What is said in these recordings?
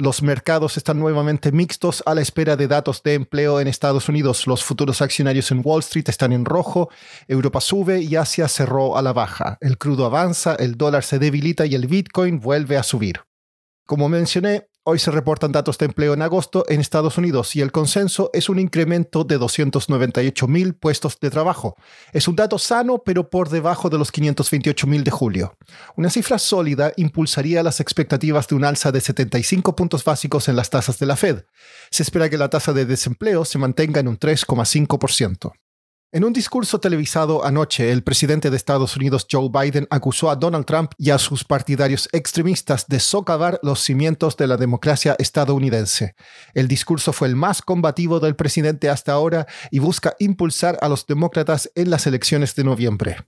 Los mercados están nuevamente mixtos a la espera de datos de empleo en Estados Unidos. Los futuros accionarios en Wall Street están en rojo, Europa sube y Asia cerró a la baja. El crudo avanza, el dólar se debilita y el Bitcoin vuelve a subir. Como mencioné, Hoy se reportan datos de empleo en agosto en Estados Unidos y el consenso es un incremento de 298 mil puestos de trabajo. Es un dato sano, pero por debajo de los 528 mil de julio. Una cifra sólida impulsaría las expectativas de un alza de 75 puntos básicos en las tasas de la Fed. Se espera que la tasa de desempleo se mantenga en un 3,5%. En un discurso televisado anoche, el presidente de Estados Unidos, Joe Biden, acusó a Donald Trump y a sus partidarios extremistas de socavar los cimientos de la democracia estadounidense. El discurso fue el más combativo del presidente hasta ahora y busca impulsar a los demócratas en las elecciones de noviembre.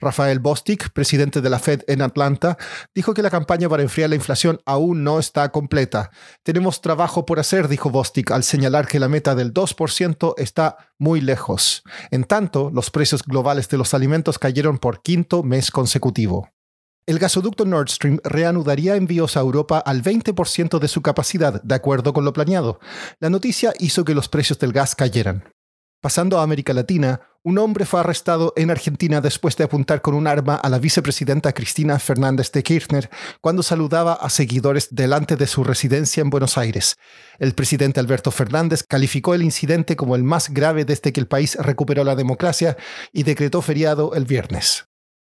Rafael Bostic, presidente de la Fed en Atlanta, dijo que la campaña para enfriar la inflación aún no está completa. Tenemos trabajo por hacer, dijo Bostic, al señalar que la meta del 2% está muy lejos. En tanto, los precios globales de los alimentos cayeron por quinto mes consecutivo. El gasoducto Nord Stream reanudaría envíos a Europa al 20% de su capacidad, de acuerdo con lo planeado. La noticia hizo que los precios del gas cayeran. Pasando a América Latina, un hombre fue arrestado en Argentina después de apuntar con un arma a la vicepresidenta Cristina Fernández de Kirchner cuando saludaba a seguidores delante de su residencia en Buenos Aires. El presidente Alberto Fernández calificó el incidente como el más grave desde que el país recuperó la democracia y decretó feriado el viernes.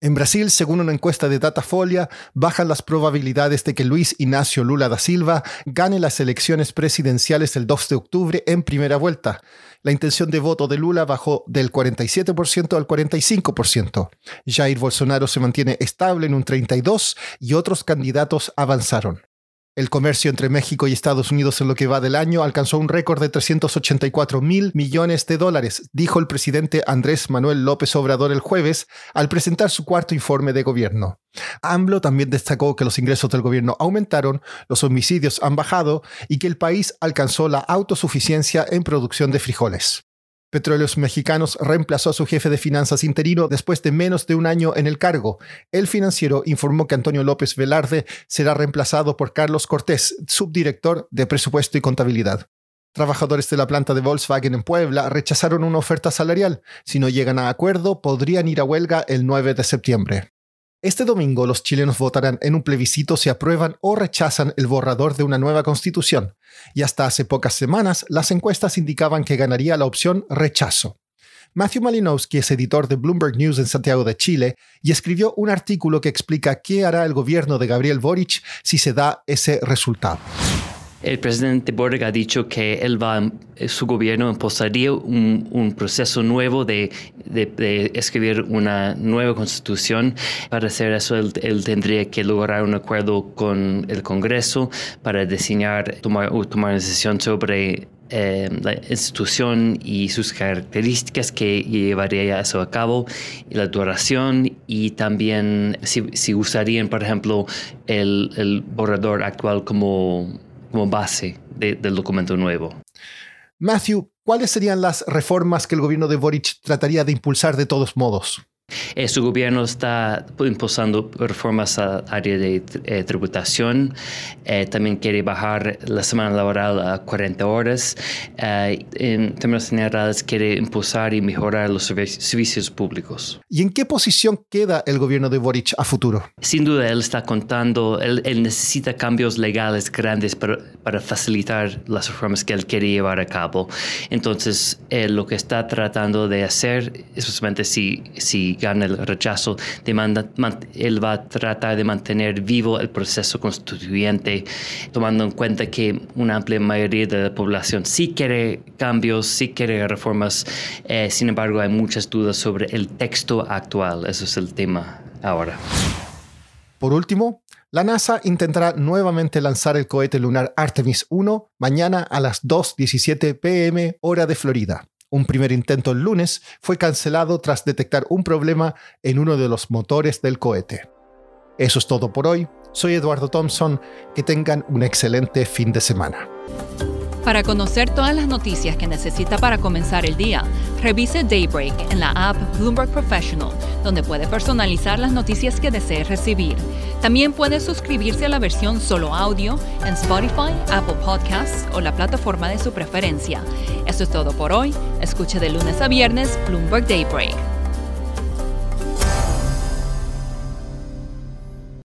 En Brasil, según una encuesta de Datafolia, bajan las probabilidades de que Luis Ignacio Lula da Silva gane las elecciones presidenciales el 2 de octubre en primera vuelta. La intención de voto de Lula bajó del 47% al 45%. Jair Bolsonaro se mantiene estable en un 32% y otros candidatos avanzaron. El comercio entre México y Estados Unidos en lo que va del año alcanzó un récord de 384 mil millones de dólares, dijo el presidente Andrés Manuel López Obrador el jueves al presentar su cuarto informe de gobierno. AMLO también destacó que los ingresos del gobierno aumentaron, los homicidios han bajado y que el país alcanzó la autosuficiencia en producción de frijoles. Petróleos Mexicanos reemplazó a su jefe de finanzas interino después de menos de un año en el cargo. El financiero informó que Antonio López Velarde será reemplazado por Carlos Cortés, subdirector de presupuesto y contabilidad. Trabajadores de la planta de Volkswagen en Puebla rechazaron una oferta salarial. Si no llegan a acuerdo, podrían ir a huelga el 9 de septiembre. Este domingo los chilenos votarán en un plebiscito si aprueban o rechazan el borrador de una nueva constitución, y hasta hace pocas semanas las encuestas indicaban que ganaría la opción rechazo. Matthew Malinowski es editor de Bloomberg News en Santiago de Chile y escribió un artículo que explica qué hará el gobierno de Gabriel Boric si se da ese resultado. El presidente Boric ha dicho que él va, eh, su gobierno empezaría un, proceso nuevo de, escribir una nueva constitución. Para hacer eso, él, tendría que lograr un acuerdo con el Congreso para diseñar, tomar, tomar una decisión sobre eh, la institución y sus características que llevaría eso a cabo, la duración y también si, usarían, por ejemplo, el borrador actual como como base del documento nuevo. Matthew, ¿cuáles serían las reformas que el gobierno de Boric trataría de impulsar de todos modos? Eh, su gobierno está impulsando reformas al área de eh, tributación. Eh, también quiere bajar la semana laboral a 40 horas. en términos generales, quiere impulsar y mejorar los servicios públicos. ¿Y en qué posición queda el gobierno de Boric a futuro? Sin duda, él está contando, él, necesita cambios legales grandes para, para, facilitar las reformas que él quiere llevar a cabo. Entonces, lo que está tratando de hacer, especialmente si, si el rechazo, demanda, él va a tratar de mantener vivo el proceso constituyente, tomando en cuenta que una amplia mayoría de la población sí quiere cambios, sí quiere reformas, eh, sin embargo hay muchas dudas sobre el texto actual, eso es el tema ahora. Por último, la NASA intentará nuevamente lanzar el cohete lunar Artemis 1 mañana a las 2.17 pm hora de Florida. Un primer intento el lunes fue cancelado tras detectar un problema en uno de los motores del cohete. Eso es todo por hoy. Soy Eduardo Thompson. Que tengan un excelente fin de semana. Para conocer todas las noticias que necesita para comenzar el día, revise Daybreak en la app Bloomberg Professional, donde puede personalizar las noticias que desee recibir. También puede suscribirse a la versión solo audio en Spotify, Apple Podcasts o la plataforma de su preferencia. Eso es todo por hoy. Escuche de lunes a viernes Bloomberg Daybreak.